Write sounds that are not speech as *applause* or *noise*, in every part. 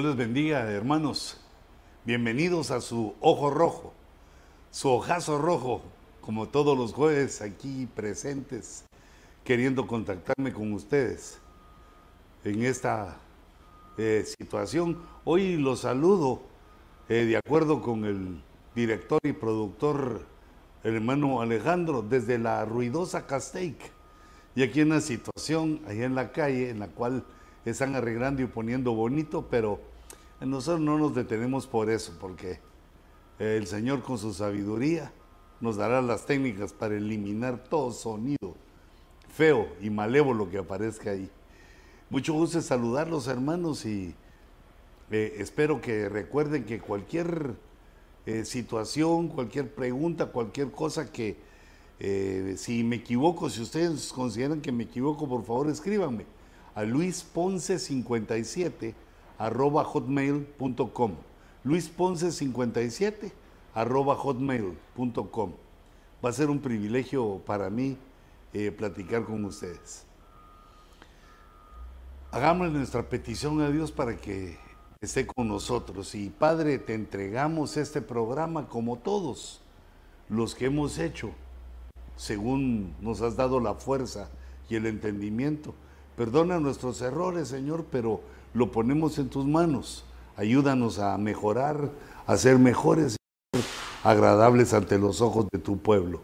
Dios les bendiga, hermanos. Bienvenidos a su ojo rojo, su ojazo rojo, como todos los jueves aquí presentes, queriendo contactarme con ustedes en esta eh, situación. Hoy los saludo eh, de acuerdo con el director y productor, el hermano Alejandro, desde la ruidosa Castaic. Y aquí en una situación, allá en la calle, en la cual están arreglando y poniendo bonito, pero nosotros no nos detenemos por eso, porque el Señor con su sabiduría nos dará las técnicas para eliminar todo sonido feo y malévolo que aparezca ahí. Mucho gusto saludarlos hermanos y eh, espero que recuerden que cualquier eh, situación, cualquier pregunta, cualquier cosa que eh, si me equivoco, si ustedes consideran que me equivoco, por favor escríbanme a luisponce57 arroba hotmail.com. luisponce57 arroba hotmail.com. Va a ser un privilegio para mí eh, platicar con ustedes. Hagamos nuestra petición a Dios para que esté con nosotros. Y Padre, te entregamos este programa como todos los que hemos hecho, según nos has dado la fuerza y el entendimiento Perdona nuestros errores, Señor, pero lo ponemos en tus manos. Ayúdanos a mejorar, a ser mejores, y agradables ante los ojos de tu pueblo.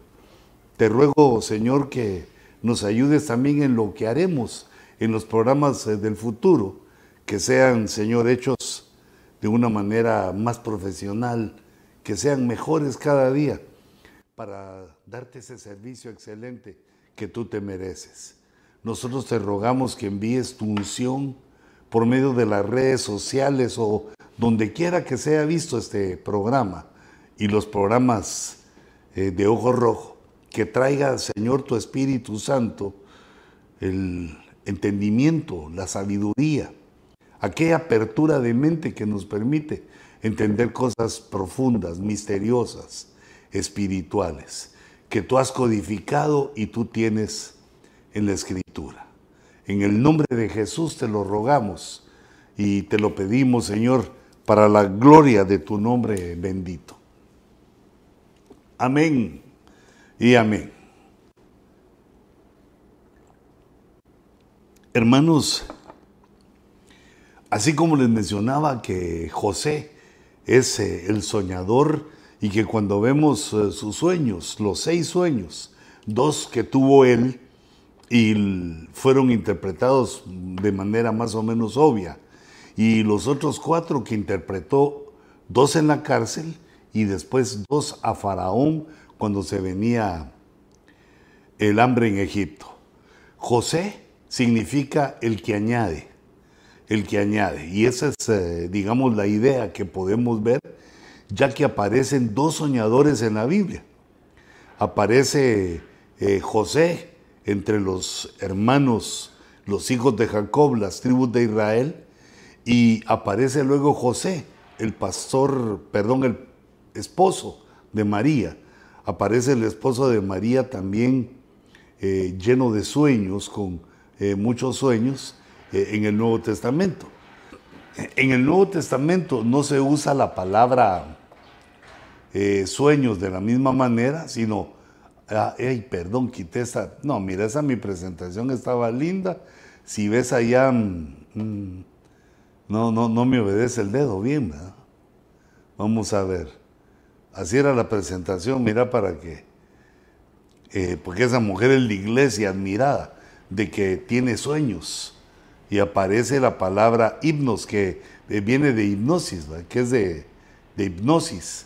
Te ruego, Señor, que nos ayudes también en lo que haremos en los programas eh, del futuro, que sean, Señor, hechos de una manera más profesional, que sean mejores cada día, para darte ese servicio excelente que tú te mereces. Nosotros te rogamos que envíes tu unción por medio de las redes sociales o donde quiera que sea visto este programa y los programas eh, de Ojo Rojo, que traiga, Señor, tu Espíritu Santo, el entendimiento, la sabiduría, aquella apertura de mente que nos permite entender cosas profundas, misteriosas, espirituales, que tú has codificado y tú tienes en la escritura. En el nombre de Jesús te lo rogamos y te lo pedimos, Señor, para la gloria de tu nombre bendito. Amén y amén. Hermanos, así como les mencionaba que José es eh, el soñador y que cuando vemos eh, sus sueños, los seis sueños, dos que tuvo él, y fueron interpretados de manera más o menos obvia. Y los otros cuatro que interpretó, dos en la cárcel y después dos a Faraón cuando se venía el hambre en Egipto. José significa el que añade, el que añade. Y esa es, eh, digamos, la idea que podemos ver, ya que aparecen dos soñadores en la Biblia. Aparece eh, José, entre los hermanos, los hijos de Jacob, las tribus de Israel, y aparece luego José, el pastor, perdón, el esposo de María. Aparece el esposo de María también eh, lleno de sueños, con eh, muchos sueños eh, en el Nuevo Testamento. En el Nuevo Testamento no se usa la palabra sueños de la misma manera, sino Ah, perdón, quité esa. No, mira, esa mi presentación estaba linda. Si ves allá, mm, mm, no, no, no me obedece el dedo bien, ¿verdad? Vamos a ver. Así era la presentación, mira para qué. Eh, porque esa mujer es la iglesia admirada de que tiene sueños. Y aparece la palabra hipnos, que eh, viene de hipnosis, que es de hipnosis,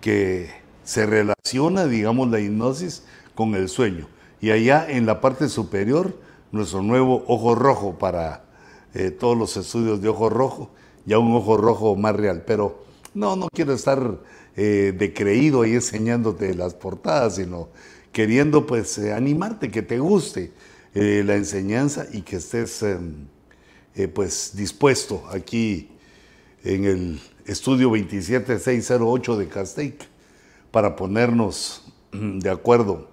que se relaciona, digamos, la hipnosis con el sueño. Y allá en la parte superior, nuestro nuevo ojo rojo para eh, todos los estudios de ojo rojo, ya un ojo rojo más real. Pero no, no quiero estar eh, de ahí enseñándote las portadas, sino queriendo pues eh, animarte, que te guste la enseñanza y que estés em, pues dispuesto aquí en el estudio 27608 de Castaic para ponernos mm, de acuerdo.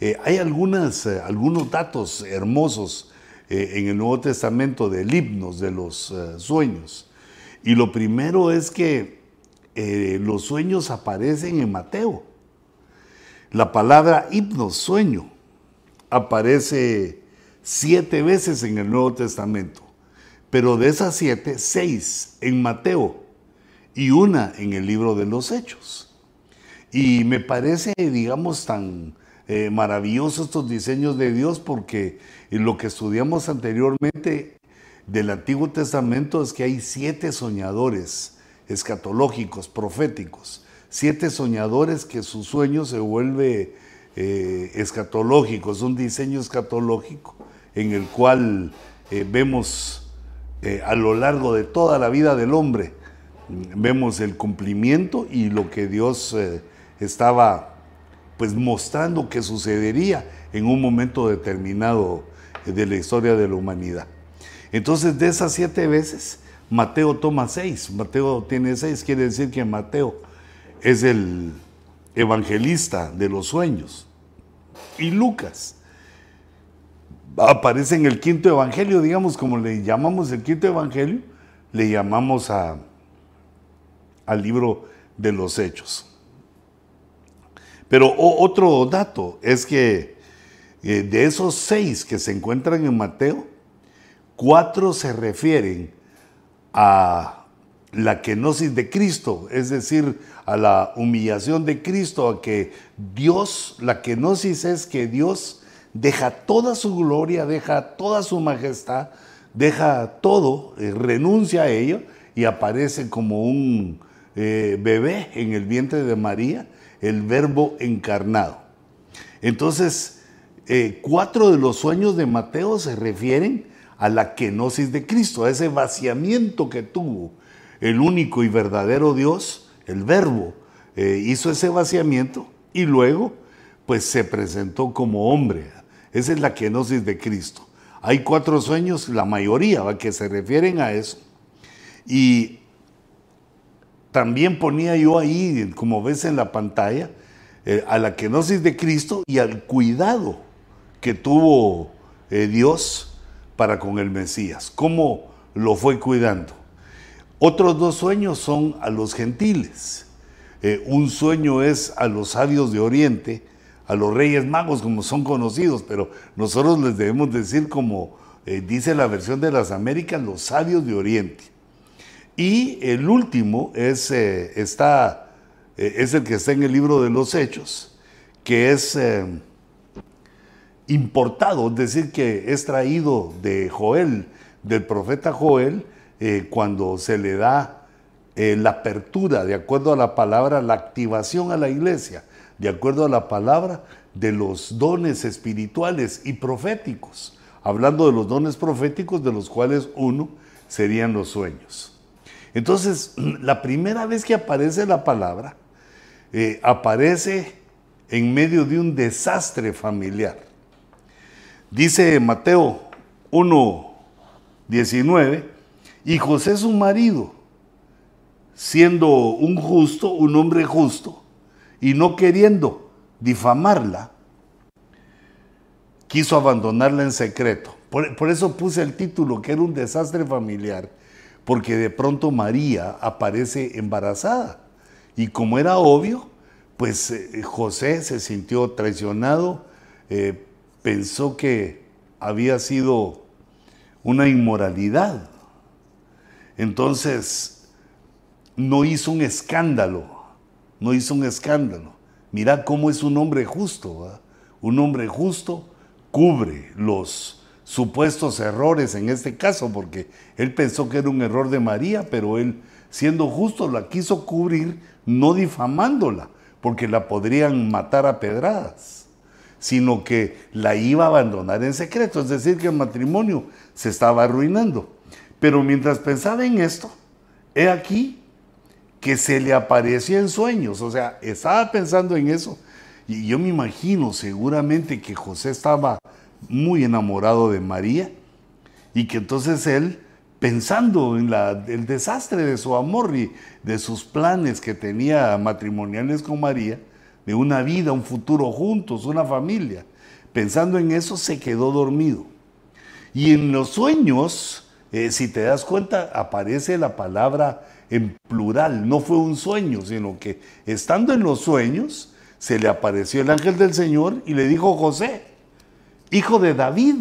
Eh, hay algunas, eh, algunos datos hermosos eh, en el Nuevo Testamento del himnos, de los sueños. Y lo primero es que los sueños aparecen en Mateo. La palabra himnos, sueño, aparece siete veces en el Nuevo Testamento. Pero de esas siete, seis en Mateo y una en el libro de los Hechos. Y me parece, digamos, tan eh, maravillosos estos diseños de Dios porque lo que estudiamos anteriormente del Antiguo Testamento es que hay siete soñadores escatológicos, proféticos, siete soñadores que su sueño se vuelve eh, escatológico, es un diseño escatológico en el cual eh, vemos a lo largo de toda la vida del hombre, vemos el cumplimiento y lo que Dios estaba pues mostrando que sucedería en un momento determinado de la historia de la humanidad. Entonces, de esas siete veces, Mateo toma seis. Mateo tiene seis, quiere decir que Mateo es el evangelista de los sueños. Y Lucas aparece en el quinto evangelio, digamos, como le llamamos el quinto evangelio, le llamamos a, al libro de los hechos. Pero otro dato es que eh, de esos seis que se encuentran en Mateo, cuatro se refieren a la kenosis de Cristo, es decir, a la humillación de Cristo, a que Dios, la kenosis es que Dios deja toda su gloria, deja toda su majestad, deja todo, eh, renuncia a ello y aparece como un eh, bebé en el vientre de María el verbo encarnado. Entonces, eh, cuatro de los sueños de Mateo se refieren a la kenosis de Cristo, a ese vaciamiento que tuvo el único y verdadero Dios, el verbo, eh, hizo ese vaciamiento y luego pues se presentó como hombre. Esa es la kenosis de Cristo. Hay cuatro sueños, la mayoría, que se refieren a eso. Y también ponía yo ahí, como ves en la pantalla, eh, a la kenosis de Cristo y al cuidado que tuvo eh, Dios para con el Mesías, cómo lo fue cuidando. Otros dos sueños son a los gentiles. Eh, un sueño es a los sabios de Oriente, a los reyes magos como son conocidos, pero nosotros les debemos decir como dice la versión de las Américas, los sabios de Oriente. Y el último es, eh, está, eh, es el que está en el libro de los Hechos, que es eh, importado, es decir, que es traído de Joel, del profeta Joel, cuando se le da la apertura, de acuerdo a la palabra, la activación a la iglesia, de acuerdo a la palabra de los dones espirituales y proféticos, hablando de los dones proféticos, de los cuales uno serían los sueños. Entonces, *clears throat* la primera vez que aparece la palabra, eh, aparece en medio de un desastre familiar. Dice Mateo 1, 19, y José su marido, siendo un justo, un hombre justo, y no queriendo difamarla, quiso abandonarla en secreto. por, eso puse el título, que era un desastre familiar porque de pronto María aparece embarazada. Y como era obvio, pues eh, José se sintió traicionado, eh, pensó que había sido una inmoralidad. Entonces, no hizo un escándalo, no hizo un escándalo. Mira cómo es un hombre justo. Un hombre justo cubre los supuestos errores en este caso, porque él pensó que era un error de María, pero él, siendo justo, la quiso cubrir, no difamándola, porque la podrían matar a pedradas, sino que la iba a abandonar en secreto, es decir, que el matrimonio se estaba arruinando. Pero mientras pensaba en esto, he aquí que se le apareció en sueños, o sea, estaba pensando en eso, y yo me imagino seguramente que José estaba muy enamorado de María y que entonces él, pensando en el desastre de su amor y de sus planes que tenía matrimoniales con María, de una vida, un futuro juntos, una familia, pensando en eso se quedó dormido. Y en los sueños, eh, si te das cuenta, aparece la palabra en plural. No fue un sueño, sino que estando en los sueños, se le apareció el ángel del Señor y le dijo, José, hijo de David,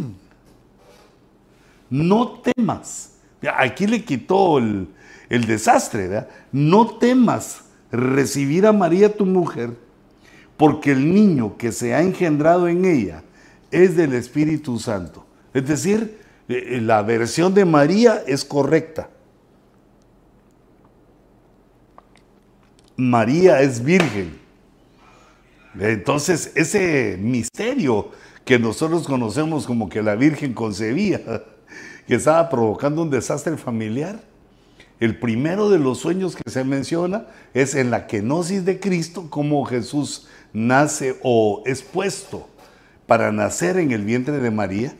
no temas. Aquí le quitó el, desastre, ¿verdad? No temas recibir a María tu mujer, porque el niño que se ha engendrado en ella es del Espíritu Santo. Es decir, eh, eh, la versión de María es correcta. María es virgen. Entonces, ese misterio que nosotros conocemos como que la Virgen concebía, *laughs* que estaba provocando un desastre familiar, el primero de los sueños que se menciona es en la kenosis de Cristo, cómo Jesús nace o es puesto para nacer en el vientre de María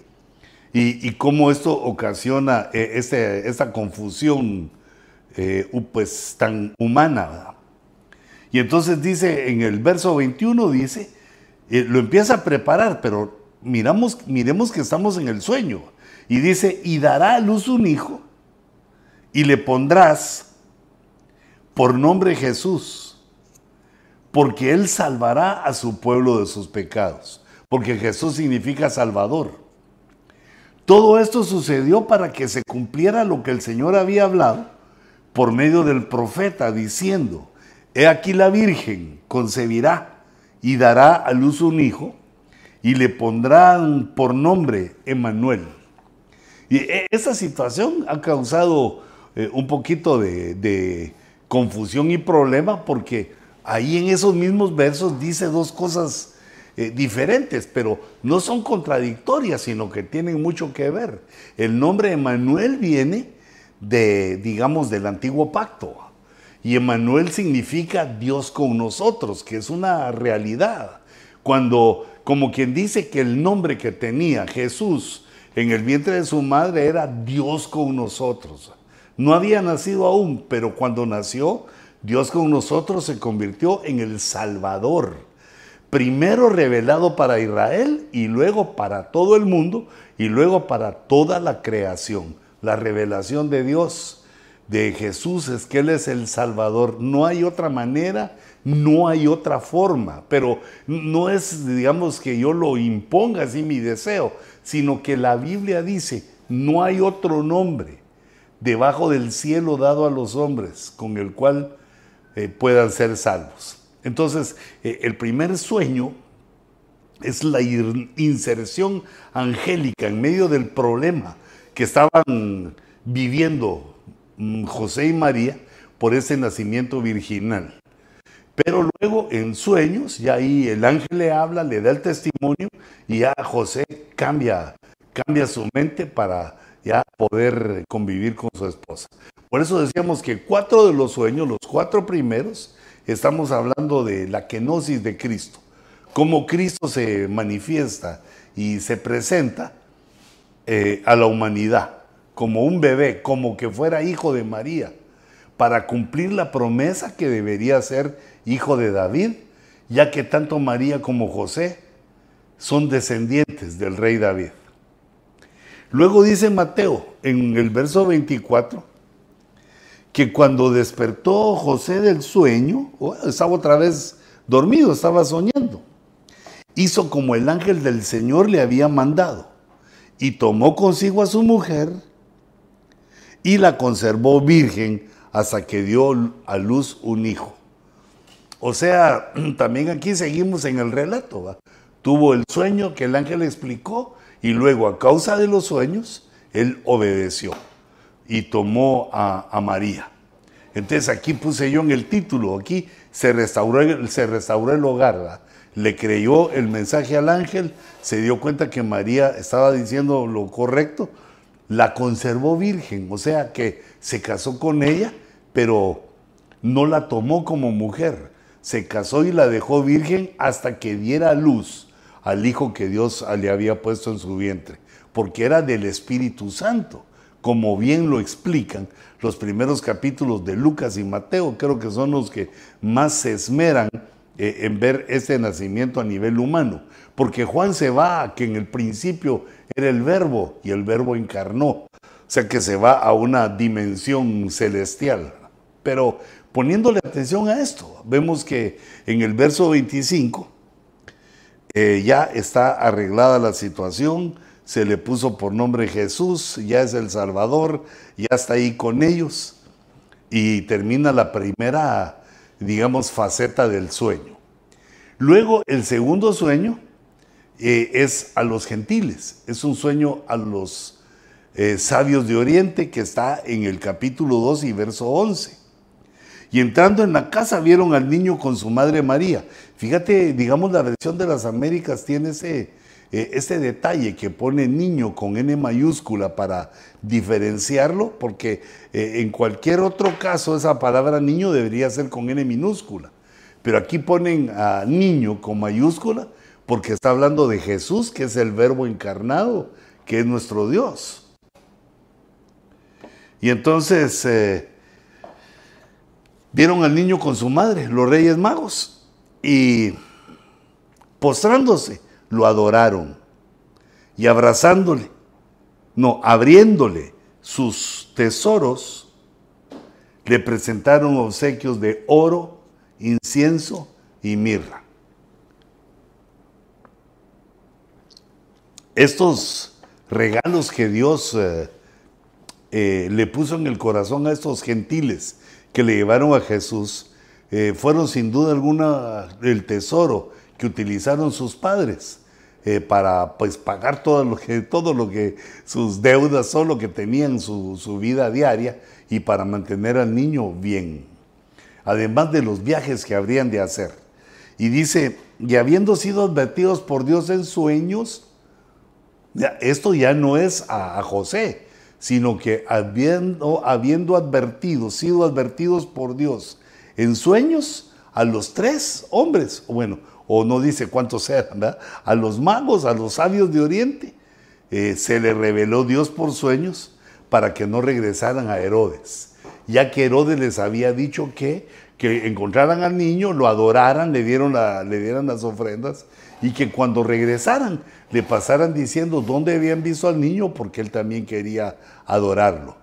y, cómo esto ocasiona eh, este, esta confusión eh, pues, tan humana. Y entonces dice, en el verso 21 dice, eh, lo empieza a preparar, pero miramos, miremos que estamos en el sueño. Y dice, y dará a luz un hijo, y le pondrás por nombre Jesús, porque él salvará a su pueblo de sus pecados, porque Jesús significa salvador. Todo esto sucedió para que se cumpliera lo que el Señor había hablado por medio del profeta, diciendo, He aquí la Virgen concebirá y dará a luz un hijo y le pondrán por nombre Emmanuel. Y e, esa situación ha causado eh, un poquito de, confusión y problema porque ahí en esos mismos versos dice dos cosas eh, diferentes, pero no son contradictorias, sino que tienen mucho que ver. El nombre Emmanuel viene de, digamos, del antiguo pacto. Y Emmanuel significa Dios con nosotros, que es una realidad. Cuando, como quien dice que el nombre que tenía Jesús en el vientre de su madre era Dios con nosotros. No había nacido aún, pero cuando nació, Dios con nosotros se convirtió en el Salvador. Primero revelado para Israel y luego para todo el mundo y luego para toda la creación. La revelación de Dios de Jesús es que Él es el Salvador. No hay otra manera, no hay otra forma. Pero no es, digamos, que yo lo imponga así mi deseo, sino que la Biblia dice, no hay otro nombre debajo del cielo dado a los hombres con el cual eh, puedan ser salvos. Entonces, eh, el primer sueño es la inserción angélica en medio del problema que estaban viviendo Mm, José y María por ese nacimiento virginal. Pero luego en sueños, ya ahí el ángel le habla, le da el testimonio y ya José cambia, cambia su mente para ya poder convivir con su esposa. Por eso decíamos que cuatro de los sueños, los cuatro primeros, estamos hablando de la kenosis de Cristo, cómo Cristo se manifiesta y se presenta eh, a la humanidad como un bebé, como que fuera hijo de María, para cumplir la promesa que debería ser hijo de David, ya que tanto María como José son descendientes del rey David. Luego dice Mateo en el verso 24 que cuando despertó José del sueño, estaba otra vez dormido, estaba soñando, hizo como el ángel del Señor le había mandado y tomó consigo a su mujer y la conservó virgen hasta que dio a luz un hijo. O sea, *clears throat* también aquí seguimos en el relato. Tuvo el sueño que el ángel explicó y luego a causa de los sueños, él obedeció y tomó a, María. Entonces aquí puse yo en el título, aquí se restauró, se restauró el hogar. Le creyó el mensaje al ángel, se dio cuenta que María estaba diciendo lo correcto, la conservó virgen, o sea que se casó con ella, pero no la tomó como mujer. Se casó y la dejó virgen hasta que diera luz al hijo que Dios le había puesto en su vientre, porque era del Espíritu Santo, como bien lo explican los primeros capítulos de Lucas y Mateo, creo que son los que más se esmeran eh, en ver este nacimiento a nivel humano, porque Juan se va a que en el principio era el verbo y el verbo encarnó, o sea que se va a una dimensión celestial. Pero poniéndole atención a esto, vemos que en el verso 25 eh, ya está arreglada la situación, se le puso por nombre Jesús, ya es el Salvador, ya está ahí con ellos y termina la primera digamos, faceta del sueño. Luego, el segundo sueño eh, es a los gentiles, es un sueño a los eh, sabios de Oriente que está en el capítulo 2 y verso 11. Y entrando en la casa vieron al niño con su madre María. Fíjate, digamos, la versión de las Américas tiene ese, eh, ese detalle que pone niño con N mayúscula para diferenciarlo, porque eh, en cualquier otro caso esa palabra niño debería ser con N minúscula. Pero aquí ponen a niño con mayúscula porque está hablando de Jesús, que es el verbo encarnado, que es nuestro Dios. Y entonces eh, vieron al niño con su madre, los reyes magos, y postrándose lo adoraron y abrazándole, no, abriéndole sus tesoros, le presentaron obsequios de oro, incienso y mirra. Estos regalos que Dios eh, eh, le puso en el corazón a estos gentiles que le llevaron a Jesús, eh, fueron sin duda alguna el tesoro que utilizaron sus padres eh, para pues, pagar todo lo, que, todo lo que sus deudas son, lo que tenían su, su vida diaria y para mantener al niño bien. Además de los viajes que habrían de hacer. Y dice, y habiendo sido advertidos por Dios en sueños, esto ya no es a, José, sino que habiendo, habiendo advertido, sido advertidos por Dios en sueños a los tres hombres, bueno, o no dice cuántos eran, a los magos, a los sabios de Oriente, eh, se le reveló Dios por sueños para que no regresaran a Herodes, ya que Herodes les había dicho que, que encontraran al niño, lo adoraran, le, dieron le dieran las ofrendas y que cuando regresaran le pasaran diciendo dónde habían visto al niño porque él también quería adorarlo.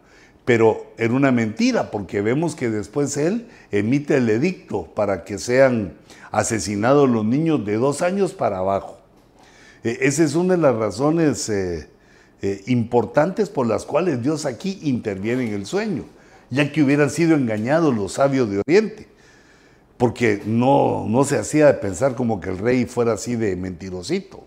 Pero era una mentira porque vemos que después él emite el edicto para que sean asesinados los niños de dos años para abajo. E, esa es una de las razones eh, eh, importantes por las cuales Dios aquí interviene en el sueño, ya que hubieran sido engañados los sabios de Oriente, porque no, no se hacía de pensar como que el rey fuera así de mentirosito.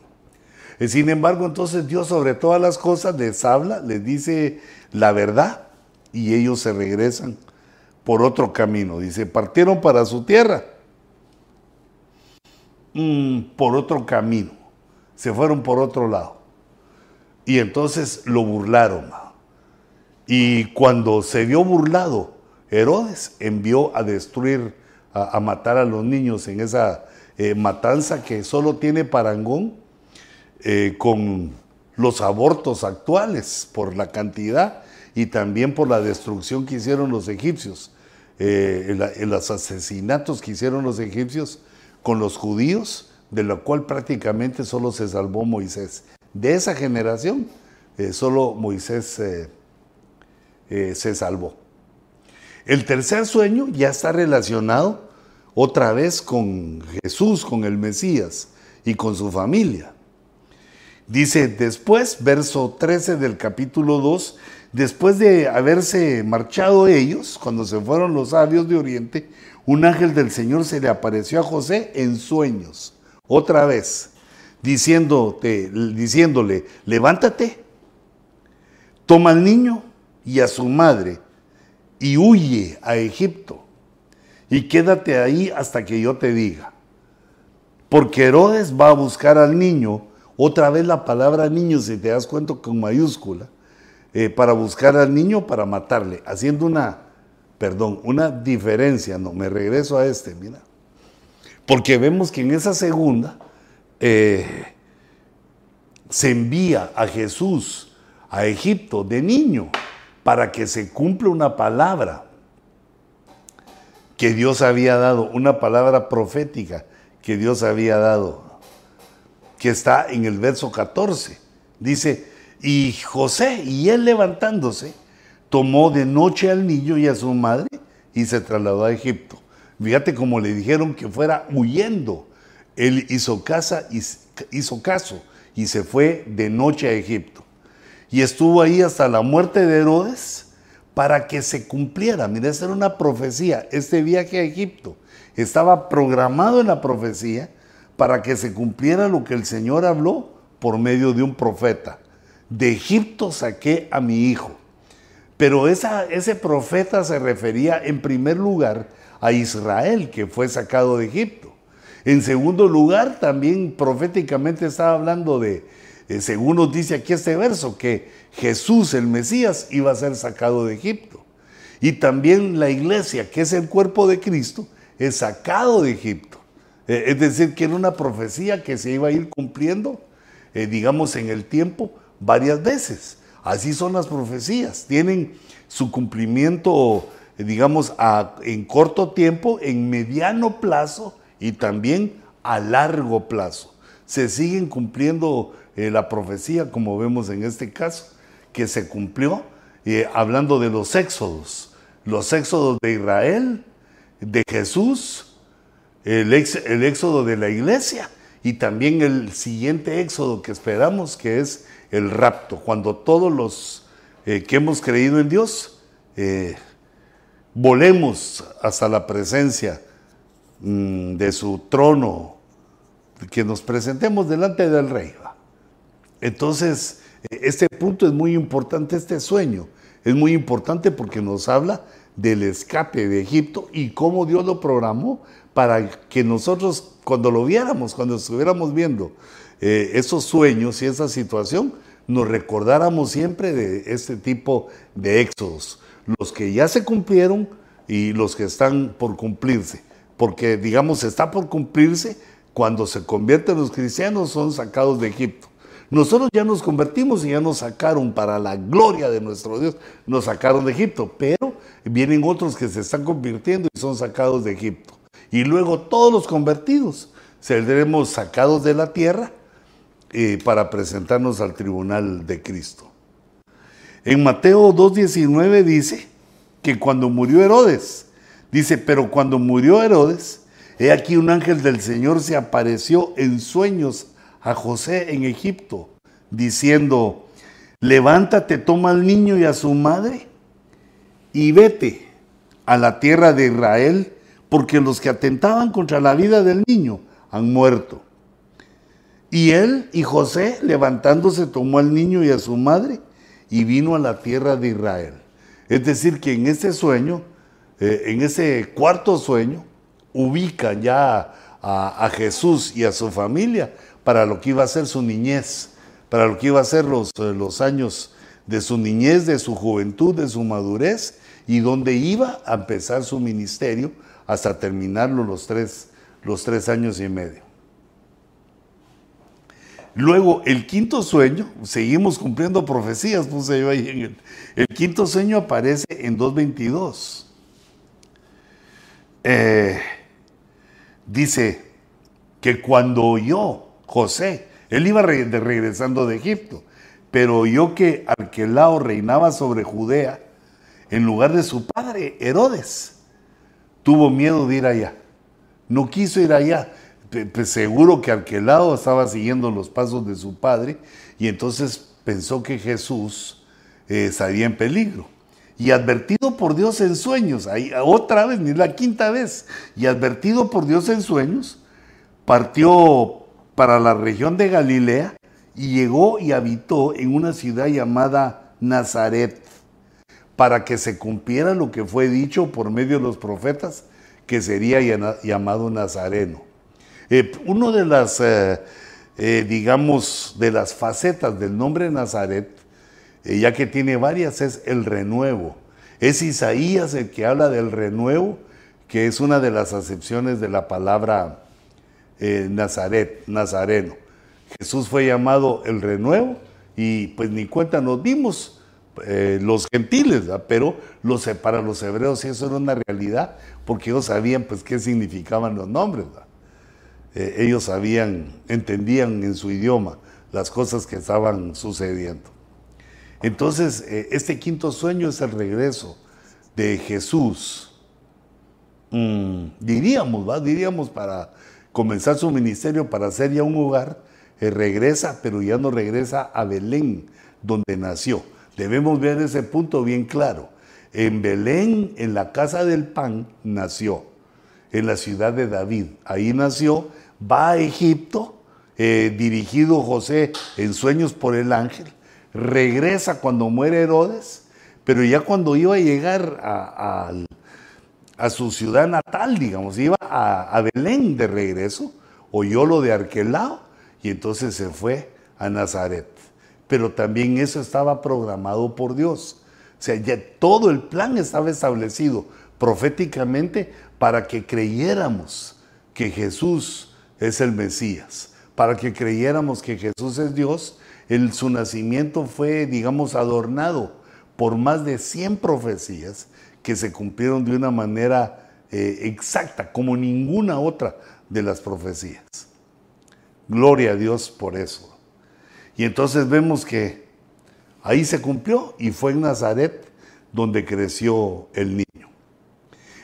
Eh, sin embargo, entonces Dios sobre todas las cosas les habla, les dice la verdad y ellos se regresan por otro camino. Dice, partieron para su tierra Mm, por otro camino, se fueron por otro lado. Y entonces lo burlaron. Y cuando se vio burlado, Herodes envió a destruir, a, matar a los niños en esa eh, matanza que solo tiene parangón eh, con los abortos actuales por la cantidad y también por la destrucción que hicieron los egipcios, eh, los asesinatos que hicieron los egipcios con los judíos, de lo cual prácticamente solo se salvó Moisés. De esa generación, solo Moisés se salvó. El tercer sueño ya está relacionado otra vez con Jesús, con el Mesías y con su familia. Dice después, verso 13 del capítulo 2, después de haberse marchado ellos, cuando se fueron los sabios de Oriente, un ángel del Señor se le apareció a José en sueños, otra vez, diciéndole, levántate, toma al niño y a su madre y huye a Egipto y quédate ahí hasta que yo te diga. Porque Herodes va a buscar al niño, otra vez la palabra niño, si te das cuenta con mayúscula, eh, para buscar al niño para matarle, haciendo una perdón, una diferencia, no, me regreso a este, mira. Porque vemos que en esa segunda eh, se envía a Jesús a Egipto de niño para que se cumpla una palabra que Dios había dado, una palabra profética que Dios había dado, que está en el verso 14. Dice, y José, y él levantándose, tomó de noche al niño y a su madre y se trasladó a Egipto. Fíjate cómo le dijeron que fuera huyendo. Él hizo, hizo caso y se fue de noche a Egipto. Y estuvo ahí hasta la muerte de Herodes para que se cumpliera. Mira, esa era una profecía. Este viaje a Egipto estaba programado en la profecía para que se cumpliera lo que el Señor habló por medio de un profeta. De Egipto saqué a mi hijo. Pero ese profeta se refería en primer lugar a Israel, que fue sacado de Egipto. En segundo lugar, también proféticamente estaba hablando de, eh, según nos dice aquí este verso, que Jesús, el Mesías, iba a ser sacado de Egipto. Y también la iglesia, que es el cuerpo de Cristo, es sacado de Egipto. Eh, es decir, que era una profecía que se iba a ir cumpliendo, eh, digamos, en el tiempo varias veces. Así son las profecías, tienen su cumplimiento, digamos, en corto tiempo, en mediano plazo y también a largo plazo. Se siguen cumpliendo eh, la profecía, como vemos en este caso, que se cumplió eh, hablando de los éxodos, los éxodos de Israel, de Jesús, el, el éxodo de la iglesia y también el siguiente éxodo que esperamos, que es el rapto, cuando todos los eh, que hemos creído en Dios volemos hasta la presencia mm, de su trono, que nos presentemos delante del rey. Entonces, eh, este punto es muy importante, este sueño es muy importante porque nos habla del escape de Egipto y cómo Dios lo programó para que nosotros cuando lo viéramos, cuando estuviéramos viendo eh, esos sueños y esa situación, nos recordáramos siempre de este tipo de éxodos, los que ya se cumplieron y los que están por cumplirse, porque digamos está por cumplirse cuando se convierten los cristianos son sacados de Egipto. Nosotros ya nos convertimos y ya nos sacaron para la gloria de nuestro Dios, nos sacaron de Egipto, pero vienen otros que se están convirtiendo y son sacados de Egipto. Y luego todos los convertidos seremos sacados de la tierra eh, para presentarnos al tribunal de Cristo. En Mateo 2.19 dice que cuando murió Herodes, dice, pero cuando murió Herodes, he aquí un ángel del Señor se apareció en sueños a José en Egipto, diciendo, levántate, toma al niño y a su madre y vete a la tierra de Israel, porque los que atentaban contra la vida del niño han muerto. Y él y José, levantándose, tomó al niño y a su madre y vino a la tierra de Israel. Es decir, que en ese sueño, eh, en ese cuarto sueño, ubican ya a, Jesús y a su familia para lo que iba a ser su niñez, para lo que iba a ser los, eh, los años de su niñez, de su juventud, de su madurez y donde iba a empezar su ministerio hasta terminarlo los tres, los tres años y medio. Luego, el quinto sueño, seguimos cumpliendo profecías, puse yo ahí en el, el quinto sueño aparece en 2.22. Eh, dice que cuando oyó José, él iba regresando de Egipto, pero oyó que Arquelao reinaba sobre Judea en lugar de su padre, Herodes. Tuvo miedo de ir allá, no quiso ir allá seguro que Arquelao estaba siguiendo los pasos de su padre y entonces pensó que Jesús eh, estaría en peligro. Y advertido por Dios en sueños, ahí, otra vez, ni la quinta vez, y advertido por Dios en sueños, partió para la región de Galilea y llegó y habitó en una ciudad llamada Nazaret, para que se cumpliera lo que fue dicho por medio de los profetas, que sería llamado Nazareno. Eh, uno de las, eh, eh, digamos, de las facetas del nombre Nazaret, ya que tiene varias, es el renuevo. Es Isaías el que habla del renuevo, que es una de las acepciones de la palabra Nazaret, Nazareno. Jesús fue llamado el renuevo y pues ni cuenta nos dimos los gentiles, pero los, para los hebreos eso era una realidad porque ellos sabían pues qué significaban los nombres. eh, ellos sabían, entendían en su idioma las cosas que estaban sucediendo. Entonces, eh, este quinto sueño es el regreso de Jesús. Mm, diríamos, ¿va? Diríamos para comenzar su ministerio, para hacer ya un hogar, eh, regresa, pero ya no regresa a Belén, donde nació. Debemos ver ese punto bien claro. En Belén, en la casa del pan, nació. En la ciudad de David. Ahí nació. Va a Egipto, eh, dirigido José en sueños por el ángel. Regresa cuando muere Herodes. Pero ya cuando iba a llegar a, su ciudad natal, digamos, iba a, a Belén de regreso, oyó lo de Arquelao y entonces se fue a Nazaret. Pero también eso estaba programado por Dios. O sea, ya todo el plan estaba establecido proféticamente para que creyéramos que Jesús es el Mesías, para que creyéramos que Jesús es Dios. El, su nacimiento fue, digamos, adornado por más de 100 profecías que se cumplieron de una manera eh, exacta, como ninguna otra de las profecías. Gloria a Dios por eso. Y entonces vemos que ahí se cumplió y fue en Nazaret donde creció el niño.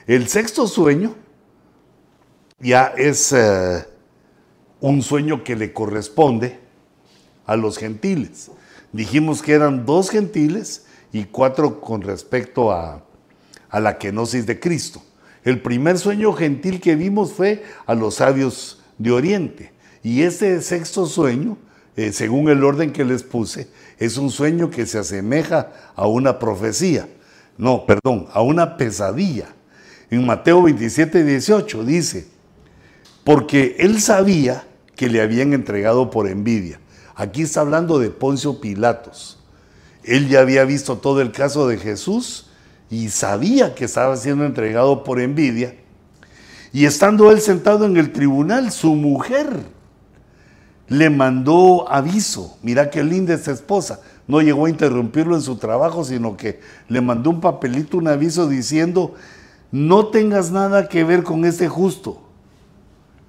El sexto sueño ya es eh, un sueño que le corresponde a los gentiles. Dijimos que eran dos gentiles y cuatro con respecto a, a la kenosis de Cristo. El primer sueño gentil que vimos fue a los sabios de Oriente. Y este sexto sueño, eh, según el orden que les puse, es un sueño que se asemeja a una profecía. No, perdón, a una pesadilla. En Mateo 27, 18 dice, porque él sabía que le habían entregado por envidia. Aquí está hablando de Poncio Pilatos. Él ya había visto todo el caso de Jesús y sabía que estaba siendo entregado por envidia. Y estando él sentado en el tribunal, su mujer le mandó aviso. Mira qué linda esta esposa. No llegó a interrumpirlo en su trabajo, sino que le mandó un papelito, un aviso diciendo, no tengas nada que ver con este justo,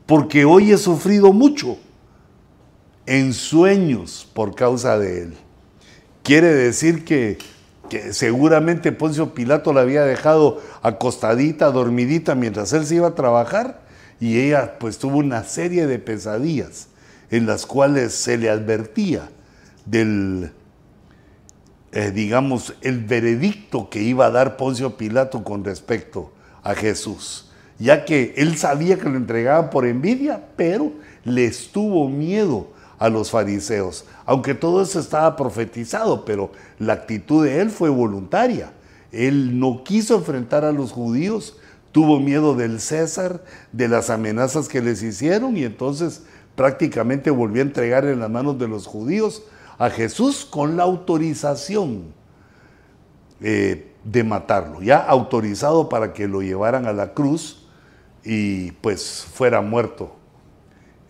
porque hoy he sufrido mucho en sueños por causa de él. Quiere decir que, seguramente Poncio Pilato la había dejado acostadita, dormidita mientras él se iba a trabajar y ella pues tuvo una serie de pesadillas en las cuales se le advertía del, eh, digamos, el veredicto que iba a dar Poncio Pilato con respecto a Jesús, ya que él sabía que lo entregaban por envidia, pero le estuvo miedo a los fariseos, aunque todo eso estaba profetizado, pero la actitud de él fue voluntaria. Él no quiso enfrentar a los judíos, tuvo miedo del César, de las amenazas que les hicieron y entonces prácticamente volvió a entregar en las manos de los judíos a Jesús con la autorización eh, de matarlo, ya autorizado para que lo llevaran a la cruz y pues fuera muerto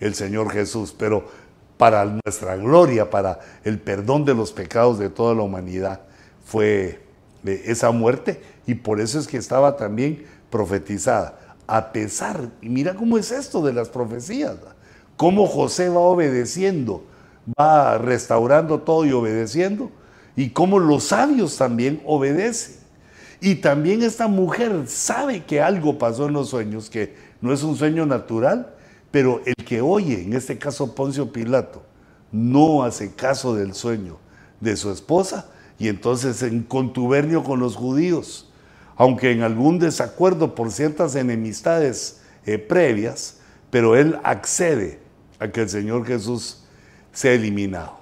el Señor Jesús, pero para nuestra gloria, para el perdón de los pecados de toda la humanidad, fue eh, esa muerte y por eso es que estaba también profetizada. A pesar, y mira cómo es esto de las profecías, cómo José va obedeciendo, va restaurando todo y obedeciendo, y cómo los sabios también obedecen. Y también esta mujer sabe que algo pasó en los sueños, que no es un sueño natural, pero el que oye, en este caso Poncio Pilato, no hace caso del sueño de su esposa y entonces en contubernio con los judíos, aunque en algún desacuerdo por ciertas enemistades eh, previas, pero él accede a que el Señor Jesús sea eliminado.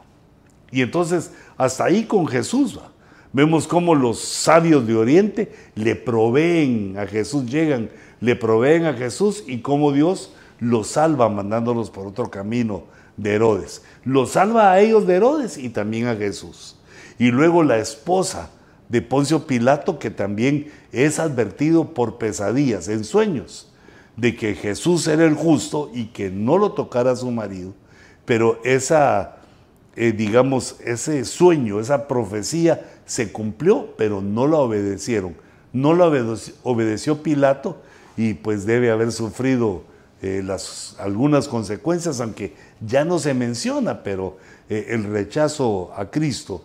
Y entonces, hasta ahí con Jesús, vemos cómo los sabios de Oriente le proveen a Jesús, llegan, le proveen a Jesús y cómo Dios los salva mandándolos por otro camino de Herodes. Los salva a ellos de Herodes y también a Jesús. Y luego la esposa de Poncio Pilato, que también es advertido por pesadillas, en sueños de que Jesús era el justo y que no lo tocara su marido, pero esa, eh, digamos, ese sueño, esa profecía se cumplió, pero no la obedecieron. No la obedeció, Pilato y pues debe haber sufrido eh, las, algunas consecuencias, aunque ya no se menciona, pero eh, el rechazo a Cristo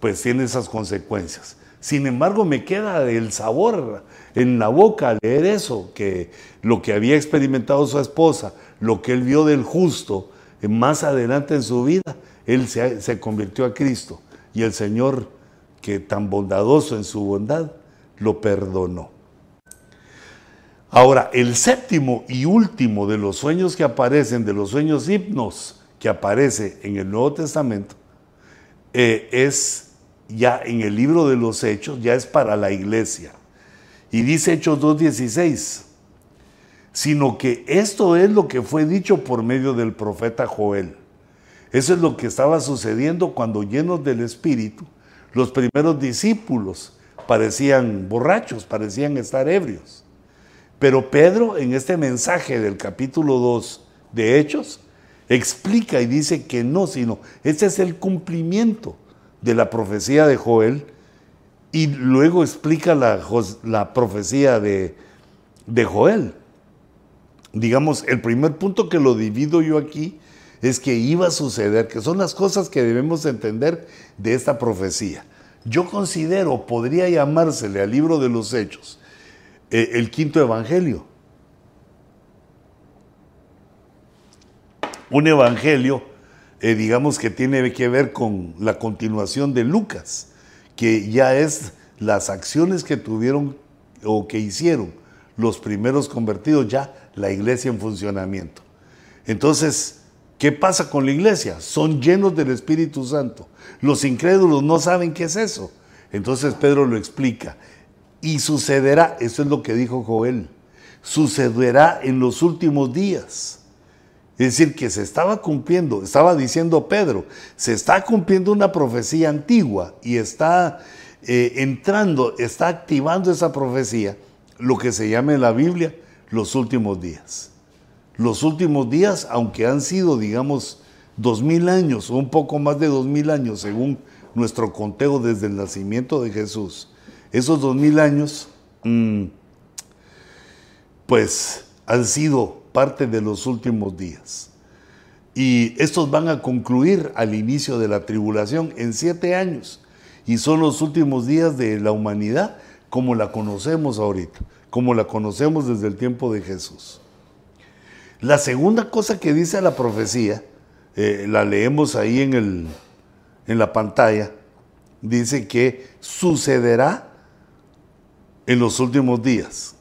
pues tiene esas consecuencias. Sin embargo, me queda el sabor en la boca leer eso, que lo que había experimentado su esposa, lo que él vio del justo, eh, más adelante en su vida, él se, se convirtió a Cristo y el Señor, que tan bondadoso en su bondad, lo perdonó. Ahora, el séptimo y último de los sueños que aparecen, de los sueños hipnos que aparece en el Nuevo Testamento, eh, es ya en el libro de los Hechos, ya es para la iglesia. Y dice Hechos 2.16, sino que esto es lo que fue dicho por medio del profeta Joel. Eso es lo que estaba sucediendo cuando llenos del Espíritu, los primeros discípulos parecían borrachos, parecían estar ebrios. Pero Pedro en este mensaje del capítulo 2 de Hechos explica y dice que no, sino este es el cumplimiento de la profecía de Joel y luego explica la, profecía de, de Joel. Digamos, el primer punto que lo divido yo aquí es que iba a suceder, que son las cosas que debemos entender de esta profecía. Yo considero, podría llamársele al libro de los Hechos, eh, el quinto evangelio. Un evangelio, eh, digamos que tiene que ver con la continuación de Lucas, que ya es las acciones que tuvieron o que hicieron los primeros convertidos, ya la iglesia en funcionamiento. Entonces, ¿qué pasa con la iglesia? Son llenos del Espíritu Santo. Los incrédulos no saben qué es eso. Entonces Pedro lo explica. Y sucederá, eso es lo que dijo Joel, sucederá en los últimos días. Es decir, que se estaba cumpliendo, estaba diciendo Pedro, se está cumpliendo una profecía antigua y está eh, entrando, está activando esa profecía, lo que se llama en la Biblia los últimos días. Los últimos días, aunque han sido, digamos, dos mil años o un poco más de dos mil años, según nuestro conteo desde el nacimiento de Jesús, esos dos mil años, mm, pues han sido parte de los últimos días. Y estos van a concluir al inicio de la tribulación en siete años. Y son los últimos días de la humanidad como la conocemos ahorita, como la conocemos desde el tiempo de Jesús. La segunda cosa que dice la profecía, eh, la leemos ahí en, el, en la pantalla, dice que sucederá en los últimos días,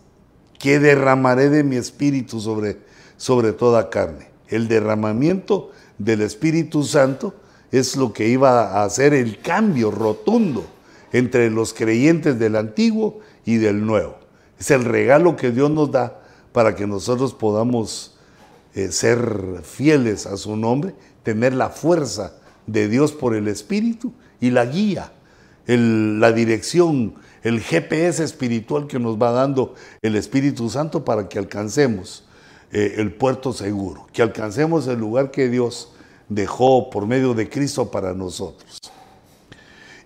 que derramaré de mi espíritu sobre, sobre toda carne. El derramamiento del Espíritu Santo es lo que iba a hacer el cambio rotundo entre los creyentes del antiguo y del nuevo. Es el regalo que Dios nos da para que nosotros podamos eh, ser fieles a su nombre, tener la fuerza de Dios por el Espíritu y la guía, la dirección el GPS espiritual que nos va dando el Espíritu Santo para que alcancemos eh, el puerto seguro, que alcancemos el lugar que Dios dejó por medio de Cristo para nosotros.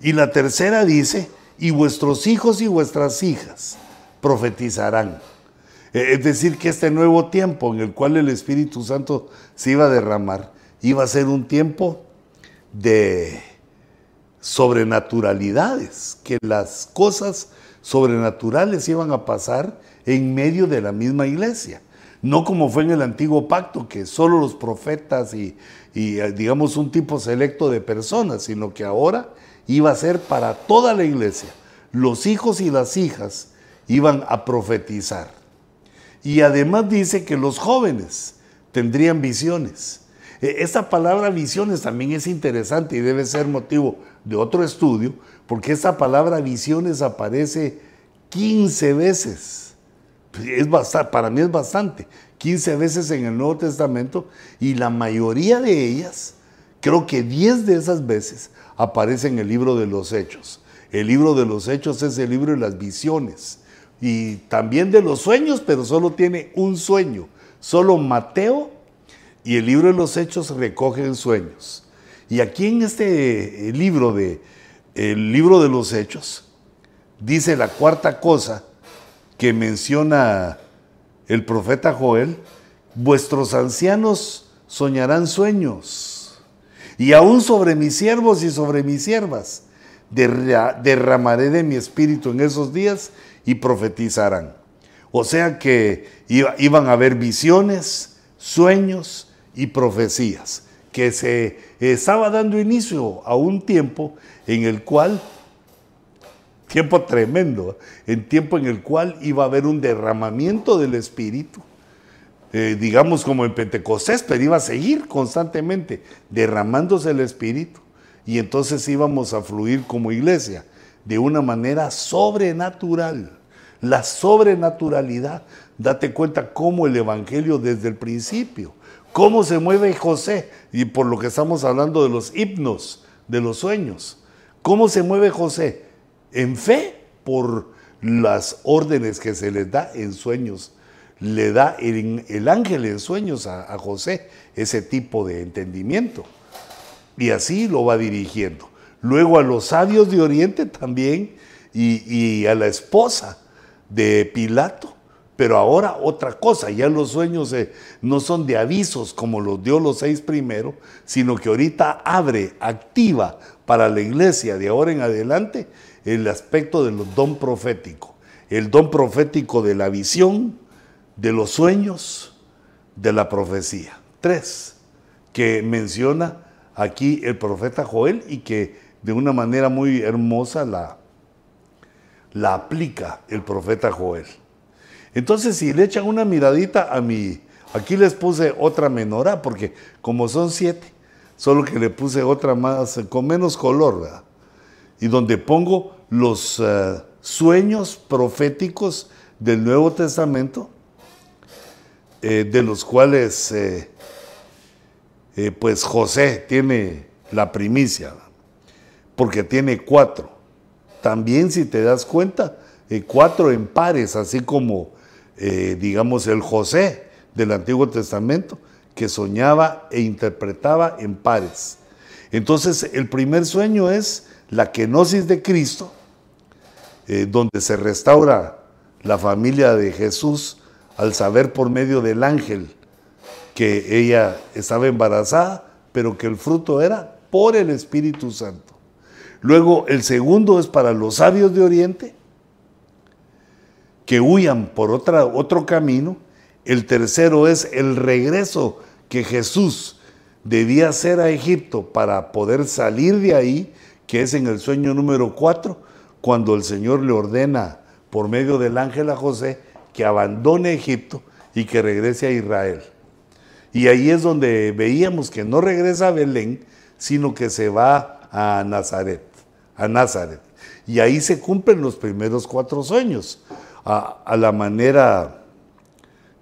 Y la tercera dice, y vuestros hijos y vuestras hijas profetizarán. Eh, es decir, que este nuevo tiempo en el cual el Espíritu Santo se iba a derramar, iba a ser un tiempo de sobrenaturalidades, que las cosas sobrenaturales iban a pasar en medio de la misma iglesia. No como fue en el antiguo pacto, que solo los profetas y, eh, digamos un tipo selecto de personas, sino que ahora iba a ser para toda la iglesia. Los hijos y las hijas iban a profetizar. Y además dice que los jóvenes tendrían visiones. E, esta palabra visiones también es interesante y debe ser motivo de otro estudio, porque esta palabra visiones aparece 15 veces. Es para mí es bastante. 15 veces en el Nuevo Testamento y la mayoría de ellas, creo que 10 de esas veces, aparecen en el libro de los Hechos. El libro de los Hechos es el libro de las visiones y también de los sueños, pero solo tiene un sueño. Solo Mateo y el libro de los Hechos recogen sueños. Y aquí en este eh, libro de el libro de los Hechos dice la cuarta cosa que menciona el profeta Joel, vuestros ancianos soñarán sueños, y aún sobre mis siervos y sobre mis siervas derramaré de mi espíritu en esos días y profetizarán. O sea que iban a haber visiones, sueños y profecías, que se estaba dando inicio a un tiempo en el cual, tiempo tremendo, en tiempo en el cual iba a haber un derramamiento del Espíritu, eh, digamos como en Pentecostés, pero iba a seguir constantemente derramándose el Espíritu y entonces íbamos a fluir como iglesia de una manera sobrenatural. La sobrenaturalidad, date cuenta cómo el Evangelio desde el principio, cómo se mueve José, y por lo que estamos hablando de los himnos, de los sueños, cómo se mueve José en fe por las órdenes que se les da en sueños. Le da el, ángel en sueños a José ese tipo de entendimiento. Y así lo va dirigiendo. Luego a los sabios de Oriente también y, a la esposa de Pilato. Pero ahora otra cosa, ya los sueños eh, no son de avisos como los dio los seis primero, sino que ahorita abre, activa para la iglesia de ahora en adelante el aspecto del don profético, el don profético de la visión, de los sueños, de la profecía. Tres, que menciona aquí el profeta Joel y que de una manera muy hermosa la, la aplica el profeta Joel. Entonces, si le echan una miradita a mi, aquí les puse otra menora, porque como son siete, solo que le puse otra más, con menos color, y donde pongo los eh, sueños proféticos del Nuevo Testamento, eh, de los cuales eh, eh, pues José tiene la primicia, porque tiene cuatro. También si te das cuenta, eh, cuatro en pares, así como, eh, digamos, el José del Antiguo Testamento, que soñaba e interpretaba en pares. Entonces, el primer sueño es la kenosis de Cristo, donde se restaura la familia de Jesús al saber por medio del ángel que ella estaba embarazada, pero que el fruto era por el Espíritu Santo. Luego el segundo es para los sabios de Oriente, que huyan por otra, otro camino. El tercero es el regreso que Jesús debía hacer a Egipto para poder salir de ahí, que es en el sueño número cuatro, cuando el Señor le ordena por medio del ángel a José que abandone Egipto y que regrese a Israel. Y ahí es donde veíamos que no regresa a Belén, sino que se va a Nazaret, a Nazaret. Y ahí se cumplen los primeros cuatro sueños, a, la manera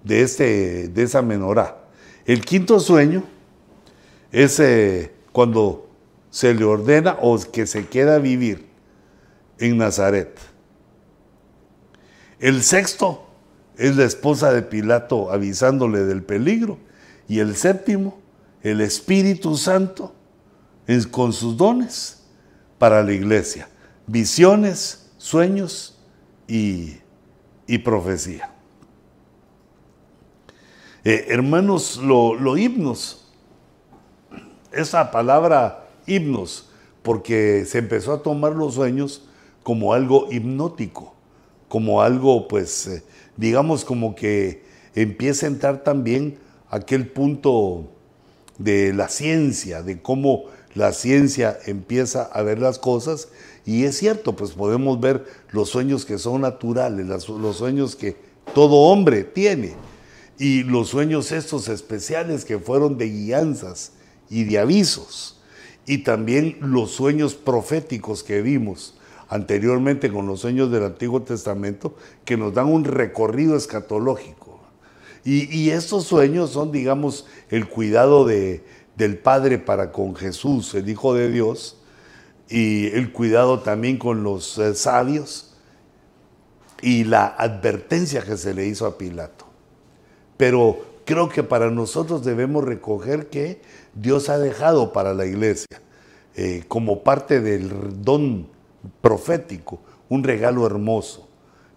de, este, de esa menorá. El quinto sueño es eh, cuando se le ordena o que se queda vivir en Nazaret. El sexto es la esposa de Pilato avisándole del peligro. Y el séptimo, el Espíritu Santo con sus dones para la iglesia. Visiones, sueños y, profecía. Eh, hermanos, lo, lo himnos, esa palabra himnos, porque se empezó a tomar los sueños como algo hipnótico, como algo, pues, eh, digamos, como que empieza a entrar también aquel punto de la ciencia, de cómo la ciencia empieza a ver las cosas. Y es cierto, pues podemos ver los sueños que son naturales, los sueños que todo hombre tiene. Y los sueños estos especiales que fueron de guianzas y de avisos. Y también los sueños proféticos que vimos anteriormente con los sueños del Antiguo Testamento, que nos dan un recorrido escatológico. Y, estos sueños son, digamos, el cuidado de, del Padre para con Jesús, el Hijo de Dios, y el cuidado también con los eh, sabios y la advertencia que se le hizo a Pilato. Pero creo que para nosotros debemos recoger que Dios ha dejado para la iglesia, eh, como parte del don profético, un regalo hermoso.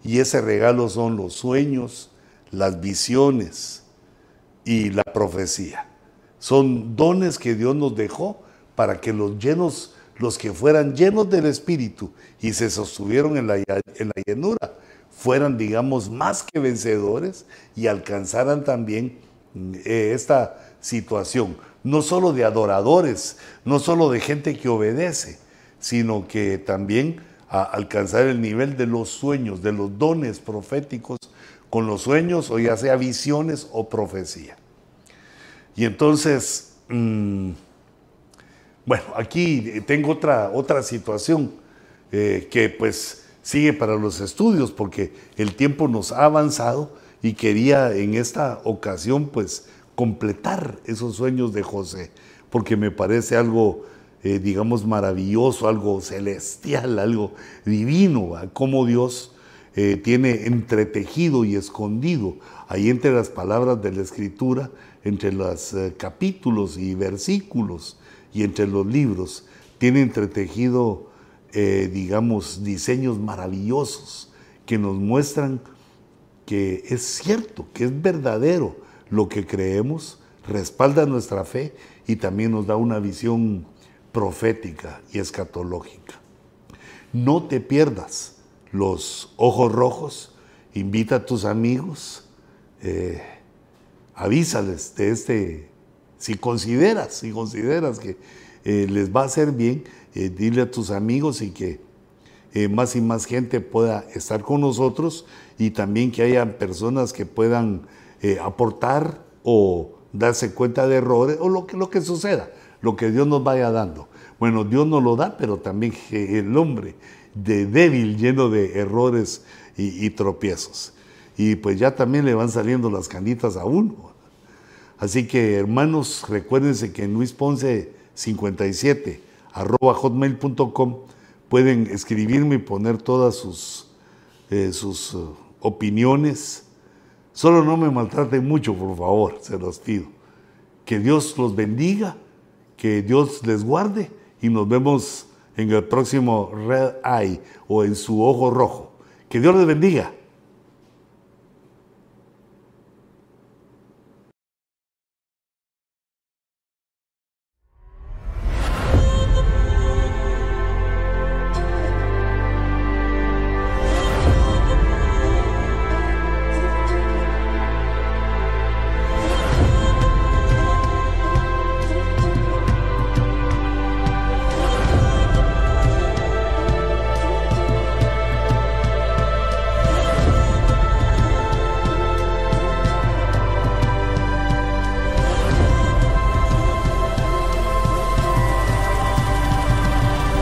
Y ese regalo son los sueños, las visiones y la profecía. Son dones que Dios nos dejó para que los llenos, los que fueran llenos del Espíritu y se sostuvieron en la, en la llenura, fueran, digamos, más que vencedores y alcanzaran también eh, esta situación, no solo de adoradores, no solo de gente que obedece, sino que también alcanzar el nivel de los sueños, de los dones proféticos con los sueños, o ya sea visiones o profecía. Y entonces, mm, bueno, aquí tengo otra, otra situación eh, que pues sigue para los estudios, porque el tiempo nos ha avanzado y quería en esta ocasión pues completar esos sueños de José, porque me parece algo, eh, digamos, maravilloso, algo celestial, algo divino, como Dios eh, tiene entretejido y escondido ahí entre las palabras de la Escritura, entre los eh, capítulos y versículos y entre los libros, tiene entretejido, digamos, diseños maravillosos que nos muestran que es cierto, que es verdadero lo que creemos, respalda nuestra fe y también nos da una visión profética y escatológica. No te pierdas los ojos rojos, invita a tus amigos, eh, avísales de este, si consideras, si consideras que eh, les va a hacer bien, eh, dile a tus amigos y que más y más gente pueda estar con nosotros y también que haya personas que puedan aportar o darse cuenta de errores o lo que, lo que suceda, lo que Dios nos vaya dando. Bueno, Dios nos lo da, pero también el hombre de débil, lleno de errores y, tropiezos. Y pues ya también le van saliendo las canitas a uno. Así que hermanos, recuérdense que en Luis Ponce 57 arroba hotmail.com pueden escribirme y poner todas sus, eh, sus uh, opiniones. Solo no me maltraten mucho, por favor, se los pido. Que Dios los bendiga, que Dios les guarde y nos vemos en el próximo Red Eye o en su ojo rojo. Que Dios les bendiga.